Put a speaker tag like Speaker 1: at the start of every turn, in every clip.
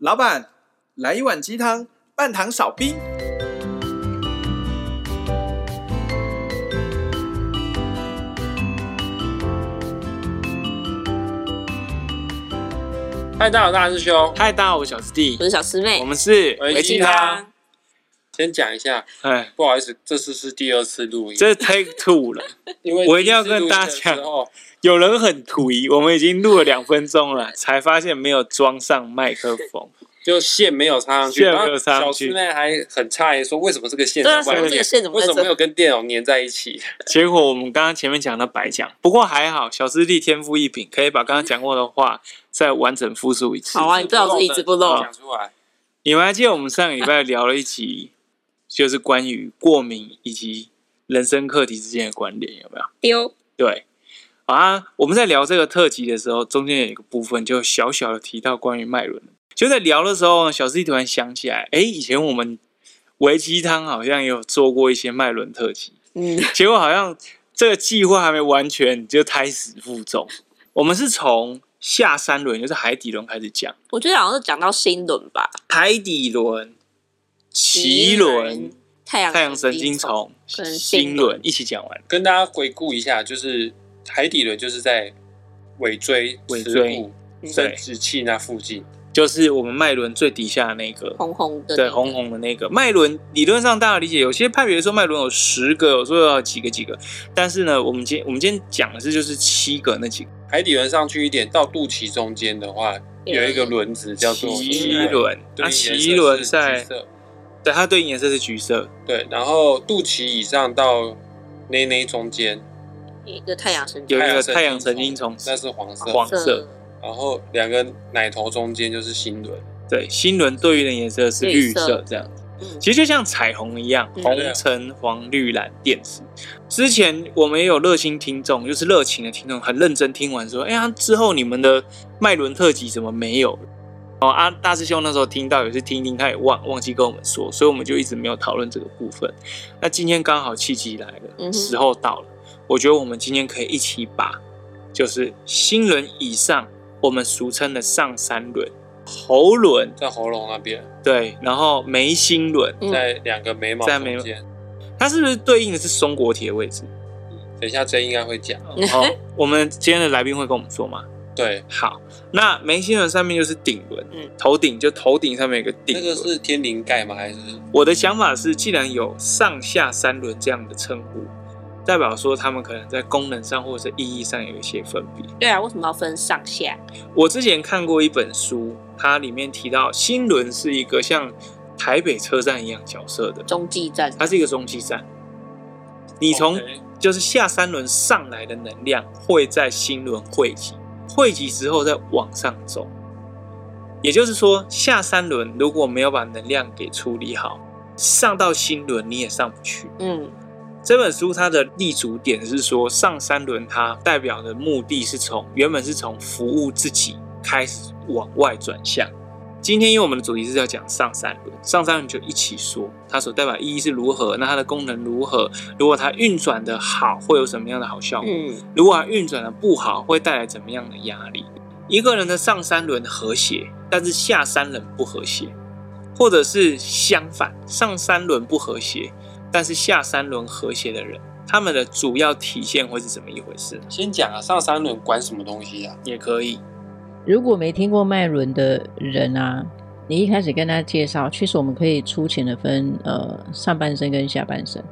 Speaker 1: 老板，来一碗鸡汤，半糖少冰。
Speaker 2: 嗨，大家好，大师兄。
Speaker 1: 嗨，大家好，我是小师弟，
Speaker 3: 我是小师妹，
Speaker 1: 我们是
Speaker 2: 维鸡汤。先讲一下，哎，不好意思，这次是第二次录音，
Speaker 1: 这是 take two 了。因为我一定要跟大家讲，有人很突疑，我们已经录了两分钟了，才发现没有装上麦克风，
Speaker 2: 就线没有插上去。
Speaker 1: 线没有插上去，
Speaker 2: 小师妹还很诧异说，为什么这个线？
Speaker 3: 对啊，这个线怎么？
Speaker 2: 为什么没有跟电脑粘在一起？
Speaker 1: 结果我们刚刚前面讲的白讲，不过还好，小师弟天赋异禀，可以把刚刚讲过的话。再完整复述一次。
Speaker 3: 好啊，你最好是一字不漏讲出来。
Speaker 1: 你们还记得我们上个礼拜聊了一集，就是关于过敏以及人生课题之间的关联，有没有？
Speaker 3: 丢。
Speaker 1: 对。啊，我们在聊这个特辑的时候，中间有一个部分就小小的提到关于脉轮。就在聊的时候，小师弟突然想起来，哎，以前我们维鸡汤好像也有做过一些脉轮特辑。嗯。结果好像这个计划还没完全，就胎死腹中。我们是从。下三轮就是海底轮开始讲，
Speaker 3: 我觉得好像是讲到心轮吧。
Speaker 1: 海底轮、脐轮、
Speaker 3: 太阳
Speaker 1: 太阳神经丛、心轮一起讲完。
Speaker 2: 跟大家回顾一下，就是海底轮就是在尾椎、
Speaker 1: 尾椎、
Speaker 2: 生殖器那附近，
Speaker 1: 就是我们脉轮最底下的那个
Speaker 3: 红红的，
Speaker 1: 对，红红的那个。脉轮。理论上大家理解，有些派别说脉轮有十个，有说要几个几个，但是呢，我们今我们今天讲的是就是七个那几个。
Speaker 2: 海底轮上去一点，到肚脐中间的话，有一个轮子叫做脐轮。
Speaker 1: 那脐轮在，对，它对应颜色是橘色。
Speaker 2: 对，然后肚脐以上到内内中间，
Speaker 3: 一个太阳神经，
Speaker 1: 有一个太阳神经丛，
Speaker 2: 那是黄色。
Speaker 1: 黄色。
Speaker 2: 然后两个奶头中间就是心轮。
Speaker 1: 对，心轮对应的颜色是绿色，这样子。其实就像彩虹一样，红、橙、黄、绿、蓝、靛、紫。之前我们也有热心听众，就是热情的听众，很认真听完说：“哎呀，之后你们的脉轮特辑怎么没有？”哦，啊，大师兄那时候听到也是听听，他也忘忘记跟我们说，所以我们就一直没有讨论这个部分。那今天刚好契机来了，嗯、时候到了，我觉得我们今天可以一起把，就是心轮以上，我们俗称的上三轮。喉轮
Speaker 2: 在喉咙那边，
Speaker 1: 对，然后眉心轮
Speaker 2: 在两个眉毛在眉间，
Speaker 1: 它是不是对应的是松果体的位置？
Speaker 2: 等一下这应该会讲。
Speaker 1: 哦，我们今天的来宾会跟我们说吗？
Speaker 2: 对，
Speaker 1: 好，那眉心轮上面就是顶轮，嗯，头顶就头顶上面有个顶，
Speaker 2: 那个是天灵盖吗？还是？
Speaker 1: 我的想法是，既然有上下三轮这样的称呼。代表说他们可能在功能上或者是意义上有一些分别。
Speaker 3: 对啊，为什么要分上下？
Speaker 1: 我之前看过一本书，它里面提到心轮是一个像台北车站一样角色的
Speaker 3: 中继站，
Speaker 1: 它是一个中继站。你从就是下三轮上来的能量会在心轮汇集，汇集之后再往上走。也就是说，下三轮如果没有把能量给处理好，上到新轮你也上不去。嗯。这本书它的立足点是说，上三轮它代表的目的是从原本是从服务自己开始往外转向。今天因为我们的主题是要讲上三轮，上三轮就一起说它所代表意义是如何，那它的功能如何？如果它运转的好，会有什么样的好效果？嗯，如果它运转的不好，会带来怎么样的压力？一个人的上三轮和谐，但是下三轮不和谐，或者是相反，上三轮不和谐。但是下三轮和谐的人，他们的主要体现会是怎么一回事？
Speaker 2: 先讲啊，上三轮管什么东西啊？
Speaker 1: 也可以。
Speaker 4: 如果没听过脉轮的人啊，你一开始跟他介绍，确实我们可以粗浅的分呃上半身跟下半身。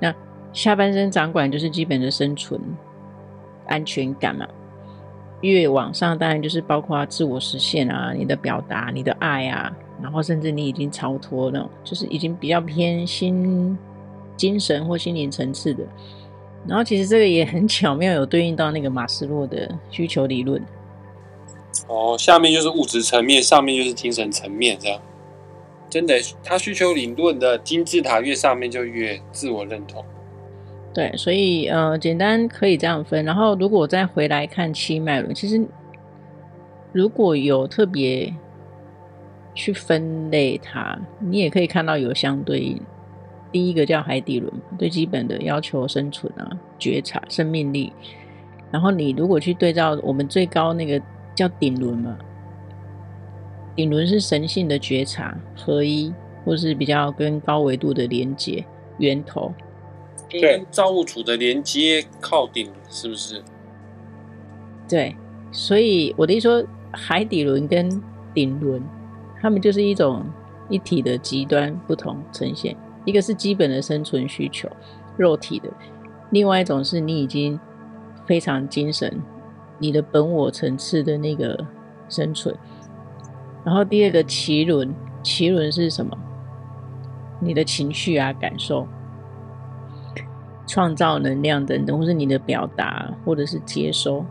Speaker 4: 那下半身掌管就是基本的生存安全感嘛，越往上当然就是包括自我实现啊，你的表达、你的爱啊，然后甚至你已经超脱那种，就是已经比较偏心。精神或心灵层次的，然后其实这个也很巧妙，有对应到那个马斯洛的需求理论。
Speaker 2: 哦，下面就是物质层面，上面就是精神层面，这样。真的，他需求理论的金字塔越上面就越自我认同。
Speaker 4: 对，所以呃，简单可以这样分。然后如果再回来看七脉轮，其实如果有特别去分类它，你也可以看到有相对应。第一个叫海底轮，最基本的要求生存啊、觉察、生命力。然后你如果去对照我们最高那个叫顶轮嘛，顶顶轮是神性的觉察、合一，或是比较跟高维度的连接源头。
Speaker 2: 跟造物主的连接靠顶，是不是？
Speaker 4: 对，所以我的意思说，海底轮跟顶轮，它们就是一种一体的极端不同呈现。一个是基本的生存需求，肉体的；另外一种是你已经非常精神，你的本我层次的那个生存。然后第二个脐轮，脐轮是什么？你的情绪啊，感受。创造能量等等，或是你的表达，或者是接收，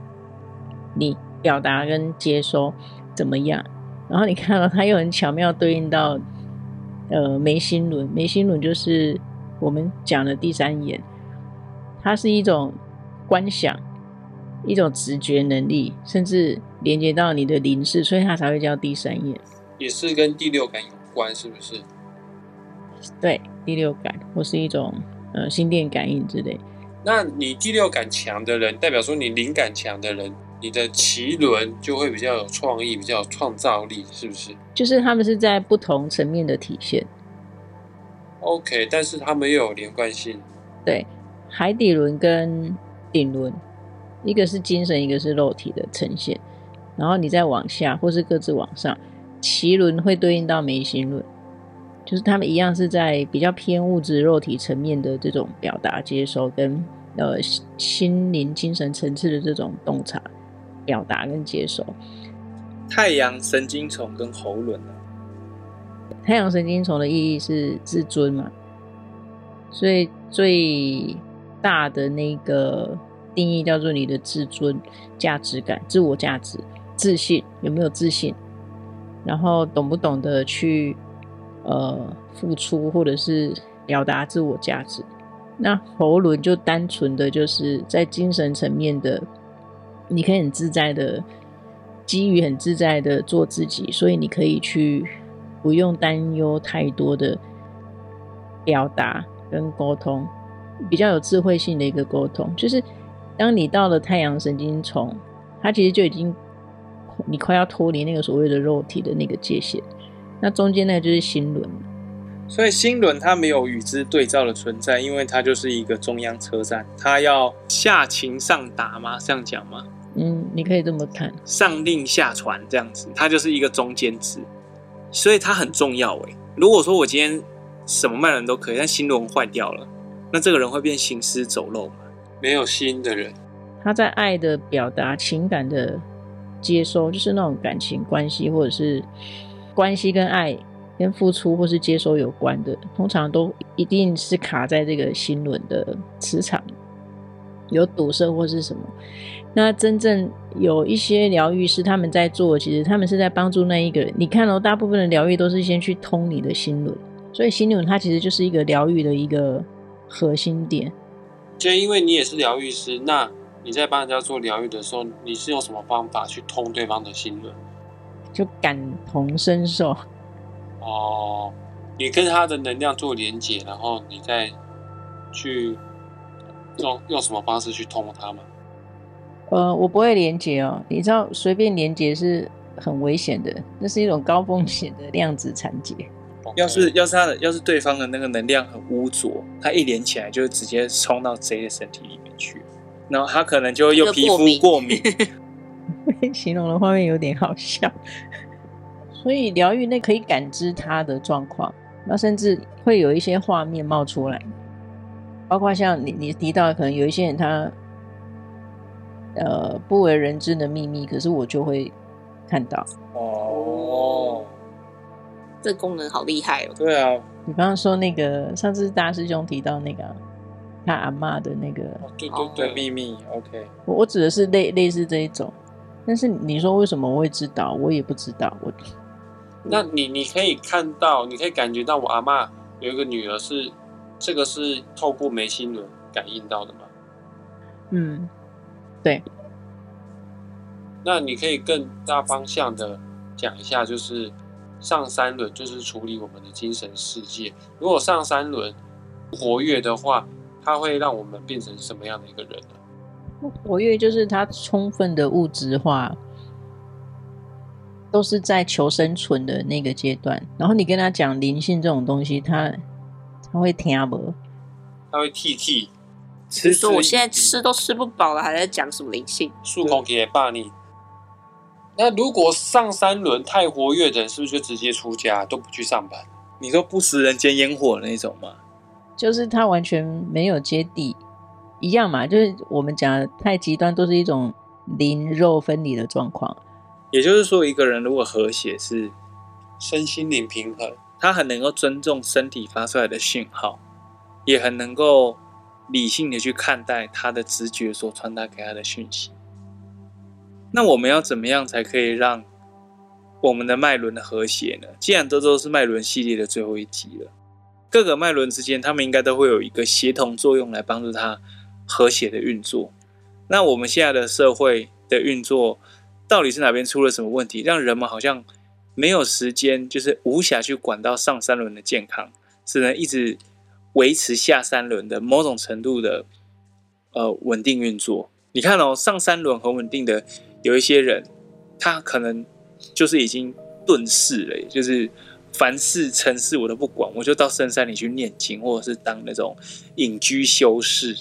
Speaker 4: 你表达跟接收怎么样？然后你看到它又很巧妙对应到，呃，眉心轮。眉心轮就是我们讲的第三眼，它是一种观想，一种直觉能力，甚至连接到你的灵视，所以它才会叫第三眼。
Speaker 2: 也是跟第六感有关，是不是？
Speaker 4: 对，第六感或是一种。呃，心电感应之类。
Speaker 2: 那你第六感强的人，代表说你灵感强的人，你的奇轮就会比较有创意，比较有创造力，是不是？
Speaker 4: 就是他们是在不同层面的体现。
Speaker 2: OK，但是他们又有连贯性。
Speaker 4: 对，海底轮跟顶轮，一个是精神，一个是肉体的呈现。然后你再往下，或是各自往上，奇轮会对应到眉心轮。就是他们一样是在比较偏物质肉体层面的这种表达接收，跟呃心灵精神层次的这种洞察表达跟接收。
Speaker 1: 太阳神经丛跟喉轮呢？
Speaker 4: 太阳神经丛的意义是自尊嘛，所以最大的那个定义叫做你的自尊、价值感、自我价值、自信，有没有自信？然后懂不懂得去。呃，付出或者是表达自我价值，那喉轮就单纯的就是在精神层面的，你可以很自在的，基于很自在的做自己，所以你可以去不用担忧太多的表达跟沟通，比较有智慧性的一个沟通，就是当你到了太阳神经丛，它其实就已经你快要脱离那个所谓的肉体的那个界限。那中间那个就是心轮，
Speaker 1: 所以心轮它没有与之对照的存在，因为它就是一个中央车站，它要下情上达吗？这样讲吗？
Speaker 4: 嗯，你可以这么看，
Speaker 1: 上令下传这样子，它就是一个中间值，所以它很重要诶。如果说我今天什么脉轮都可以，但心轮坏掉了，那这个人会变行尸走肉吗？
Speaker 2: 没有心的人，
Speaker 4: 他在爱的表达、情感的接收，就是那种感情关系或者是。关系跟爱、跟付出或是接收有关的，通常都一定是卡在这个心轮的磁场有堵塞或是什么。那真正有一些疗愈师他们在做，其实他们是在帮助那一个人。你看到、哦、大部分的疗愈都是先去通你的心轮，所以心轮它其实就是一个疗愈的一个核心点。
Speaker 2: 就因为你也是疗愈师，那你在帮人家做疗愈的时候，你是用什么方法去通对方的心轮？
Speaker 4: 就感同身受
Speaker 2: 哦，你跟他的能量做连接，然后你再去用用什么方式去通他吗？
Speaker 4: 呃，我不会连接哦，你知道随便连接是很危险的，那是一种高风险的量子缠结。
Speaker 1: Okay. 要是要是他的要是对方的那个能量很污浊，他一连起来就直接冲到 J 的身体里面去，然后他可能就会又皮肤过敏。
Speaker 4: 形容的画面有点好笑，所以疗愈那可以感知他的状况，那甚至会有一些画面冒出来，包括像你你提到，可能有一些人他呃不为人知的秘密，可是我就会看到。
Speaker 3: 哦，这功能好厉害哦！
Speaker 1: 对啊，
Speaker 4: 你刚刚说那个上次大师兄提到那个他阿妈的那个，
Speaker 1: 对对对，秘密。OK，
Speaker 4: 我我指的是类类似这一种。但是你说为什么我会知道？我也不知道。我，
Speaker 2: 那你你可以看到，你可以感觉到我阿妈有一个女儿是，这个是透过眉心轮感应到的吗？
Speaker 4: 嗯，对。
Speaker 2: 那你可以更大方向的讲一下，就是上三轮就是处理我们的精神世界。如果上三轮活跃的话，它会让我们变成什么样的一个人呢？
Speaker 4: 活跃就是它充分的物质化，都是在求生存的那个阶段。然后你跟他讲灵性这种东西，他他会听不？
Speaker 2: 他会踢踢。
Speaker 3: 吃说我现在吃都吃不饱了，还在讲什么灵性？
Speaker 2: 数控给霸你。那如果上三轮太活跃的人，是不是就直接出家，都不去上班？
Speaker 1: 你说不食人间烟火那种吗？
Speaker 4: 就是他完全没有接地，一样嘛。就是我们讲的太极端，都是一种灵肉分离的状况。
Speaker 1: 也就是说，一个人如果和谐，是
Speaker 2: 身心灵平衡，
Speaker 1: 他很能够尊重身体发出来的讯号，也很能够理性的去看待他的直觉所传达给他的讯息。那我们要怎么样才可以让我们的脉轮的和谐呢？既然这都是脉轮系列的最后一集了，各个脉轮之间，他们应该都会有一个协同作用来帮助它和谐的运作。那我们现在的社会的运作，到底是哪边出了什么问题，让人们好像没有时间，就是无暇去管到上三轮的健康，只能一直维持下三轮的某种程度的呃稳定运作。你看哦，上三轮很稳定的。有一些人，他可能就是已经遁世了，就是凡事尘事我都不管，我就到深山里去念经，或者是当那种隐居修士。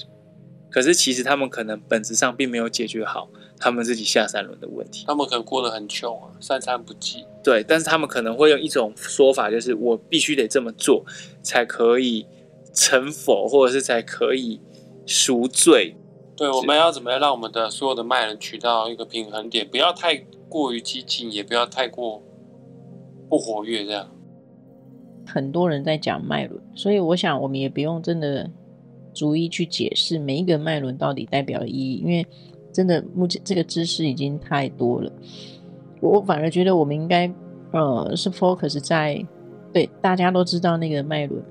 Speaker 1: 可是其实他们可能本质上并没有解决好他们自己下三轮的问题。
Speaker 2: 他们可能过得很穷啊，三餐不继。
Speaker 1: 对，但是他们可能会用一种说法，就是我必须得这么做，才可以成佛，或者是才可以赎罪。
Speaker 2: 对，我们要怎么样让我们的所有的脉轮取到一个平衡点，不要太过于激进，也不要太过不活跃，这样。
Speaker 4: 很多人在讲脉轮，所以我想我们也不用真的逐一去解释每一个脉轮到底代表的意义，因为真的目前这个知识已经太多了。我反而觉得我们应该呃是 focus 在对大家都知道那个脉轮，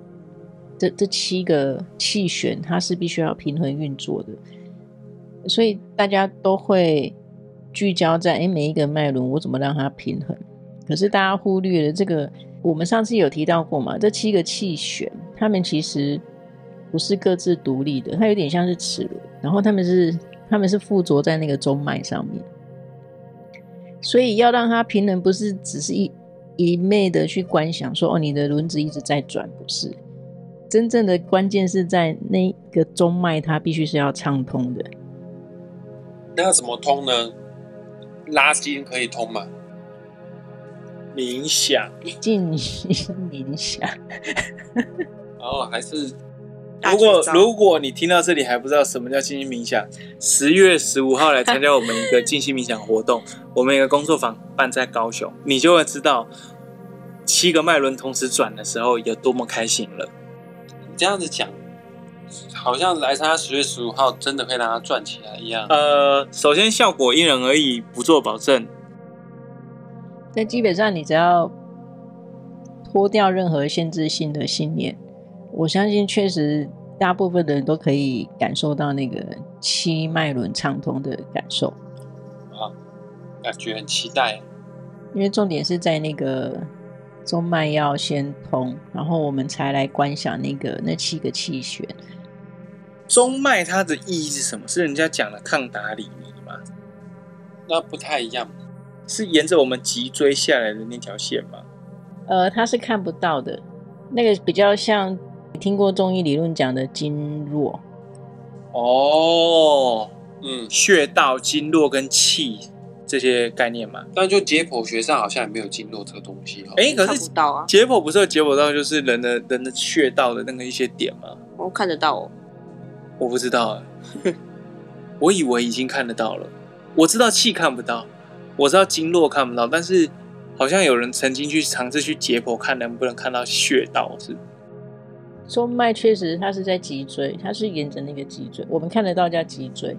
Speaker 4: 这这七个气旋它是必须要平衡运作的。所以大家都会聚焦在诶，每一个脉轮我怎么让它平衡？可是大家忽略了这个，我们上次有提到过嘛？这七个气旋，它们其实不是各自独立的，它有点像是齿轮，然后它们是它们是附着在那个中脉上面。所以要让它平衡，不是只是一一昧的去观想说哦，你的轮子一直在转，不是。真正的关键是在那个中脉，它必须是要畅通的。
Speaker 2: 那要怎么通呢？拉筋可以通吗？
Speaker 1: 冥想，
Speaker 4: 静心冥想。
Speaker 2: 哦，还是
Speaker 1: 如果如果你听到这里还不知道什么叫静心冥想，十月十五号来参加我们一个静心冥想活动，我们一个工作坊办在高雄，你就会知道七个脉轮同时转的时候有多么开心了。
Speaker 2: 你这样子讲。好像来参加十月十五号，真的可以让它转起来一样。
Speaker 1: 呃，首先效果因人而异，不做保证。
Speaker 4: 那基本上你只要脱掉任何限制性的信念，我相信确实大部分的人都可以感受到那个七脉轮畅通的感受。
Speaker 2: 啊，感觉很期待。
Speaker 4: 因为重点是在那个中脉要先通，然后我们才来观想那个那七个气旋。
Speaker 1: 中脉它的意义是什么？是人家讲的抗打理你吗？
Speaker 2: 那不太一样，
Speaker 1: 是沿着我们脊椎下来的那条线吗？
Speaker 4: 呃，它是看不到的，那个比较像你听过中医理论讲的经络。
Speaker 1: 哦，嗯，穴道、经络跟气这些概念嘛。
Speaker 2: 但就解剖学上好像也没有经络这个东西。
Speaker 1: 哎、欸，可是
Speaker 3: 到啊。
Speaker 1: 解剖不是有解剖到就是人的人的穴道的那个一些点吗？
Speaker 3: 我看得到哦。
Speaker 1: 我不知道，我以为已经看得到了。我知道气看不到，我知道经络看不到，但是好像有人曾经去尝试去解剖，看能不能看到穴道。是
Speaker 4: 中脉确实它是在脊椎，它是沿着那个脊椎，我们看得到叫脊椎。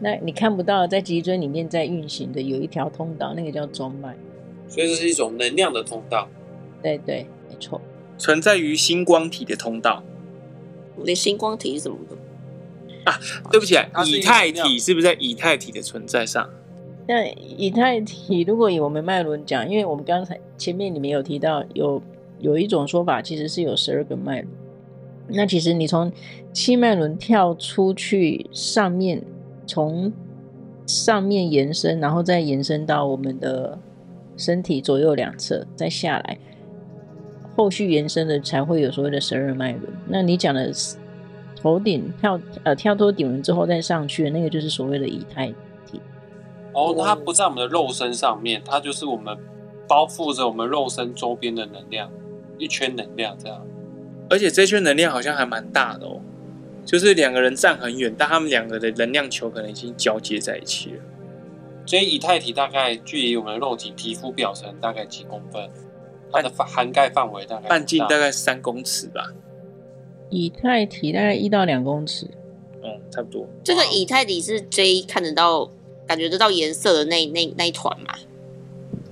Speaker 4: 那你看不到在脊椎里面在运行的有一条通道，那个叫中脉。
Speaker 2: 所以这是一种能量的通道。
Speaker 4: 对对，没错，
Speaker 1: 存在于星光体的通道。
Speaker 3: 连星光体是什么的
Speaker 1: 啊？对不起啊，以太体是不是在以太体的存在上？
Speaker 4: 那以太体，如果以我们脉轮讲，因为我们刚才前面里面有提到，有有一种说法，其实是有十二个脉轮。那其实你从七脉轮跳出去上面，从上面延伸，然后再延伸到我们的身体左右两侧，再下来，后续延伸的才会有所谓的十二脉轮。那你讲的头顶跳呃跳脱顶轮之后再上去的那个，就是所谓的以太体。
Speaker 2: 哦，它不在我们的肉身上面，它就是我们包覆着我们肉身周边的能量，一圈能量这样。
Speaker 1: 而且这圈能量好像还蛮大的哦，就是两个人站很远，但他们两个的能量球可能已经交接在一起了。
Speaker 2: 所以以太体大概距离我们的肉体皮肤表层大概几公分？它的涵盖范围大概
Speaker 1: 半径大概三公尺吧。
Speaker 4: 以太体大概一到两公尺，
Speaker 1: 嗯，差不多。
Speaker 3: 这个以太体是 J 看得到、感觉得到颜色的那那那一团吗？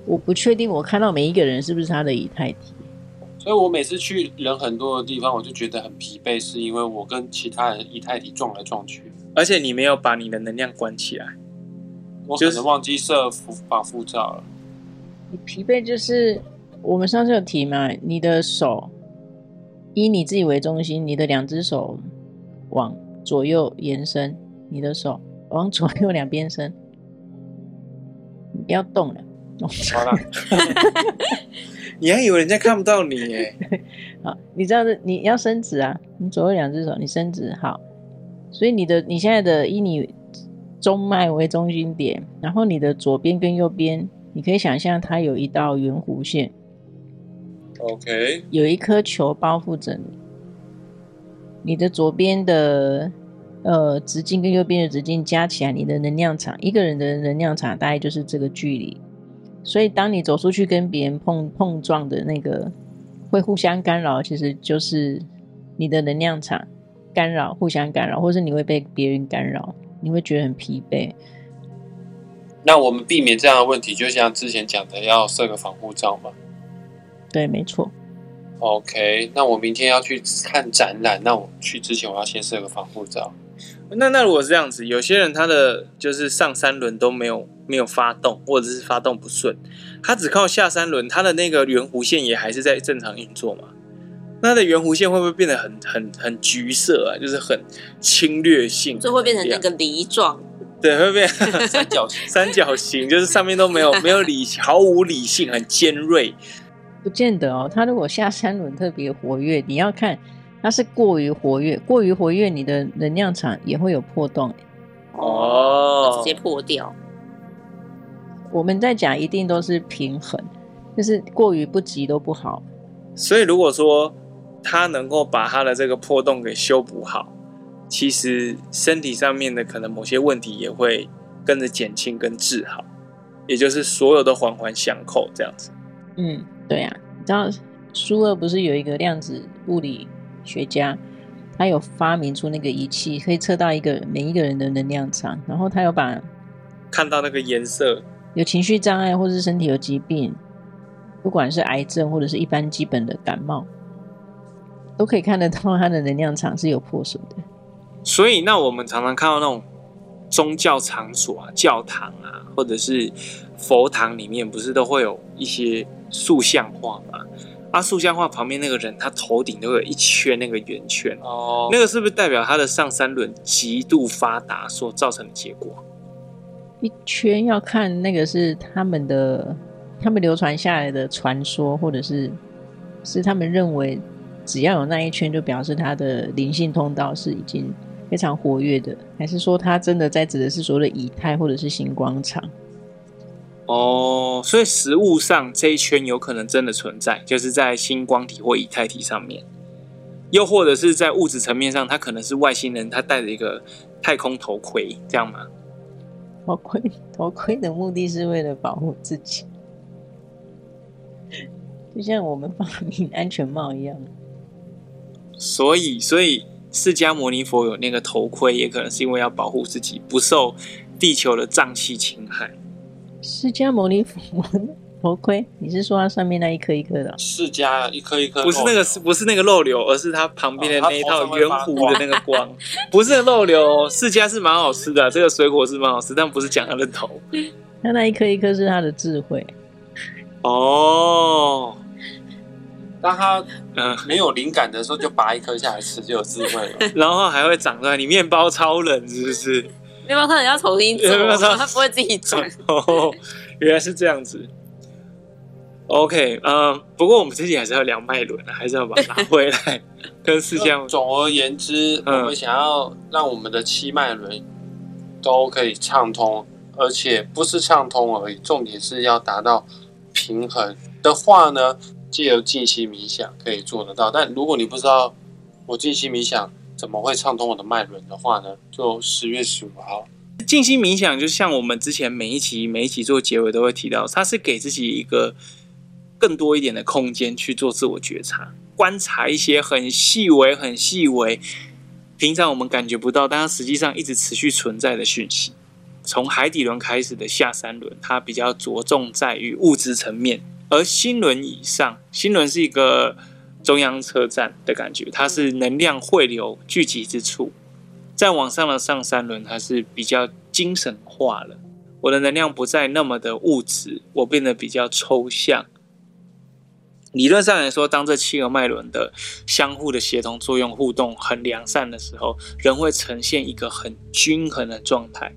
Speaker 4: 我不确定，我看到每一个人是不是他的以太体。
Speaker 2: 所以我每次去人很多的地方，我就觉得很疲惫，是因为我跟其他人以太体撞来撞去，
Speaker 1: 而且你没有把你的能量关起来。
Speaker 2: 我可能忘记设防护罩了。
Speaker 4: 你疲惫就是我们上次有提嘛？你的手以你自己为中心，你的两只手往左右延伸，你的手往左右两边伸，你不要动了。
Speaker 2: 好了，
Speaker 1: 你还以为人家看不到你耶？
Speaker 4: 好，你知道是你要伸直啊，你左右两只手你伸直好，所以你的你现在的以你。中脉为中心点，然后你的左边跟右边，你可以想象它有一道圆弧线。
Speaker 2: OK，
Speaker 4: 有一颗球包覆着你。你的左边的呃直径跟右边的直径加起来，你的能量场，一个人的能量场大概就是这个距离。所以当你走出去跟别人碰碰撞的那个，会互相干扰，其实就是你的能量场干扰，互相干扰，或是你会被别人干扰。你会觉得很疲惫。
Speaker 2: 那我们避免这样的问题，就像之前讲的，要设个防护罩吗？
Speaker 4: 对，没错。
Speaker 2: OK，那我明天要去看展览，那我去之前我要先设个防护罩。
Speaker 1: 那那如果是这样子，有些人他的就是上三轮都没有没有发动，或者是发动不顺，他只靠下三轮，他的那个圆弧线也还是在正常运作嘛？那它的圆弧线会不会变得很很很橘色啊？就是很侵略性，
Speaker 3: 就会变成那个梨状。
Speaker 1: 对，会变
Speaker 2: 三角形。
Speaker 1: 三角形就是上面都没有没有理，毫无理性，很尖锐。
Speaker 4: 不见得哦，它如果下三轮特别活跃，你要看它是过于活跃，过于活跃，你的能量场也会有破洞。
Speaker 3: 哦，直接破掉。
Speaker 4: 我们在讲一定都是平衡，就是过于不急都不好。
Speaker 1: 所以如果说。他能够把他的这个破洞给修补好，其实身体上面的可能某些问题也会跟着减轻跟治好，也就是所有的环环相扣这样子。
Speaker 4: 嗯，对啊，你知道苏俄不是有一个量子物理学家，他有发明出那个仪器，可以测到一个每一个人的能量场，然后他有把
Speaker 1: 看到那个颜色，有
Speaker 4: 情绪障碍或者是身体有疾病，不管是癌症或者是一般基本的感冒。都可以看得到它的能量场是有破损的，
Speaker 1: 所以那我们常常看到那种宗教场所啊、教堂啊，或者是佛堂里面，不是都会有一些塑像画吗？啊，塑像画旁边那个人，他头顶都有一圈那个圆圈哦，那个是不是代表他的上三轮极度发达所造成的结果？
Speaker 4: 一圈要看那个是他们的，他们流传下来的传说，或者是是他们认为。只要有那一圈，就表示他的灵性通道是已经非常活跃的，还是说他真的在指的是所谓的以太或者是星光场？
Speaker 1: 哦，所以实物上这一圈有可能真的存在，就是在星光体或以太体上面，又或者是在物质层面上，他可能是外星人，他戴着一个太空头盔，这样吗？
Speaker 4: 头盔，头盔的目的是为了保护自己，就像我们发明安全帽一样。
Speaker 1: 所以，所以释迦牟尼佛有那个头盔，也可能是因为要保护自己不受地球的瘴气侵害。
Speaker 4: 释迦牟尼佛头盔，你是说它上面那一颗一颗的？
Speaker 2: 释迦一颗一颗，
Speaker 1: 不是那个，是不是那个漏流，而是它旁边的那一套圆弧的那个光，不是漏流。释迦是蛮好吃的，这个水果是蛮好吃，但不是讲它的头。
Speaker 4: 它那一颗一颗是它的智慧。
Speaker 1: 哦。
Speaker 2: 当他嗯没有灵感的时候，就拔一颗下来吃，就有智慧了。
Speaker 1: 然后还会长出来，你面包超人是不是？
Speaker 3: 面包超人要重新做，他不会自己长。
Speaker 1: 哦，原来是这样子。OK，呃，不过我们自己还是要聊脉轮啊，还是要把它拿回来，跟四象。
Speaker 2: 总而言之，嗯、我们想要让我们的七脉轮都可以畅通，而且不是畅通而已，重点是要达到平衡的话呢，借由静心冥想可以做得到。但如果你不知道我静心冥想怎么会畅通我的脉轮的话呢，就十月十五号。
Speaker 1: 静心冥想就像我们之前每一期每一期做结尾都会提到，它是给自己一个更多一点的空间去做自我觉察，观察一些很细微、很细微，平常我们感觉不到，但它实际上一直持续存在的讯息。从海底轮开始的下三轮，它比较着重在于物质层面，而新轮以上，新轮是一个中央车站的感觉，它是能量汇流聚集之处。再往上的上三轮，它是比较精神化了。我的能量不再那么的物质，我变得比较抽象。理论上来说，当这七个脉轮的相互的协同作用、互动很良善的时候，人会呈现一个很均衡的状态。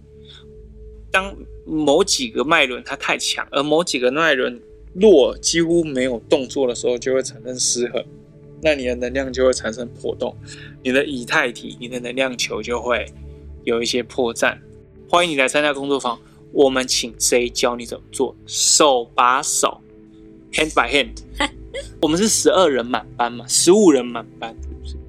Speaker 1: 当某几个脉轮它太强，而某几个脉轮弱，几乎没有动作的时候，就会产生失衡。那你的能量就会产生破洞，你的以太体、你的能量球就会有一些破绽。欢迎你来参加工作坊，我们请谁教你怎么做？手把手，hand by hand。我们是十二人满班嘛，十五人满班，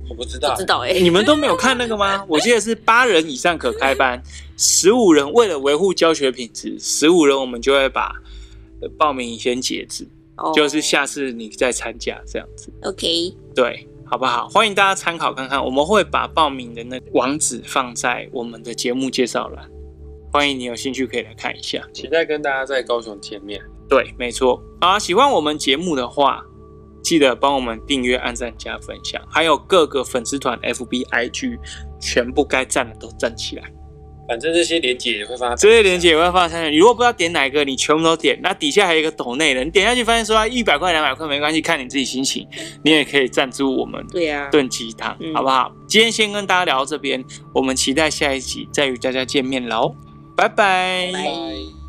Speaker 2: 我不知道，
Speaker 3: 不知道哎、欸，
Speaker 1: 你们都没有看那个吗？我记得是八人以上可开班，十五人为了维护教学品质，十五人我们就会把报名先截止。就是下次你再参加这样子
Speaker 3: ，OK，
Speaker 1: 对，好不好？欢迎大家参考看看，我们会把报名的那网址放在我们的节目介绍栏，欢迎你有兴趣可以来看一下。
Speaker 2: 期待跟大家在高雄见面。
Speaker 1: 对，没错。好，喜欢我们节目的话，记得帮我们订阅、按赞、加分享，还有各个粉丝团、FB、IG，全部该站的都站起来。
Speaker 2: 反正这些连接也会放，
Speaker 1: 这些连接也会放上去。你如果不知道点哪个，你全部都点。那底下还有一个抖内的，你点下去发现说一百块、两百块没关系，看你自己心情。你也可以赞助我们，
Speaker 3: 对呀，
Speaker 1: 炖鸡汤，好不好？今天先跟大家聊到这边，我们期待下一集再与大家见面喽，拜拜。
Speaker 2: 拜拜。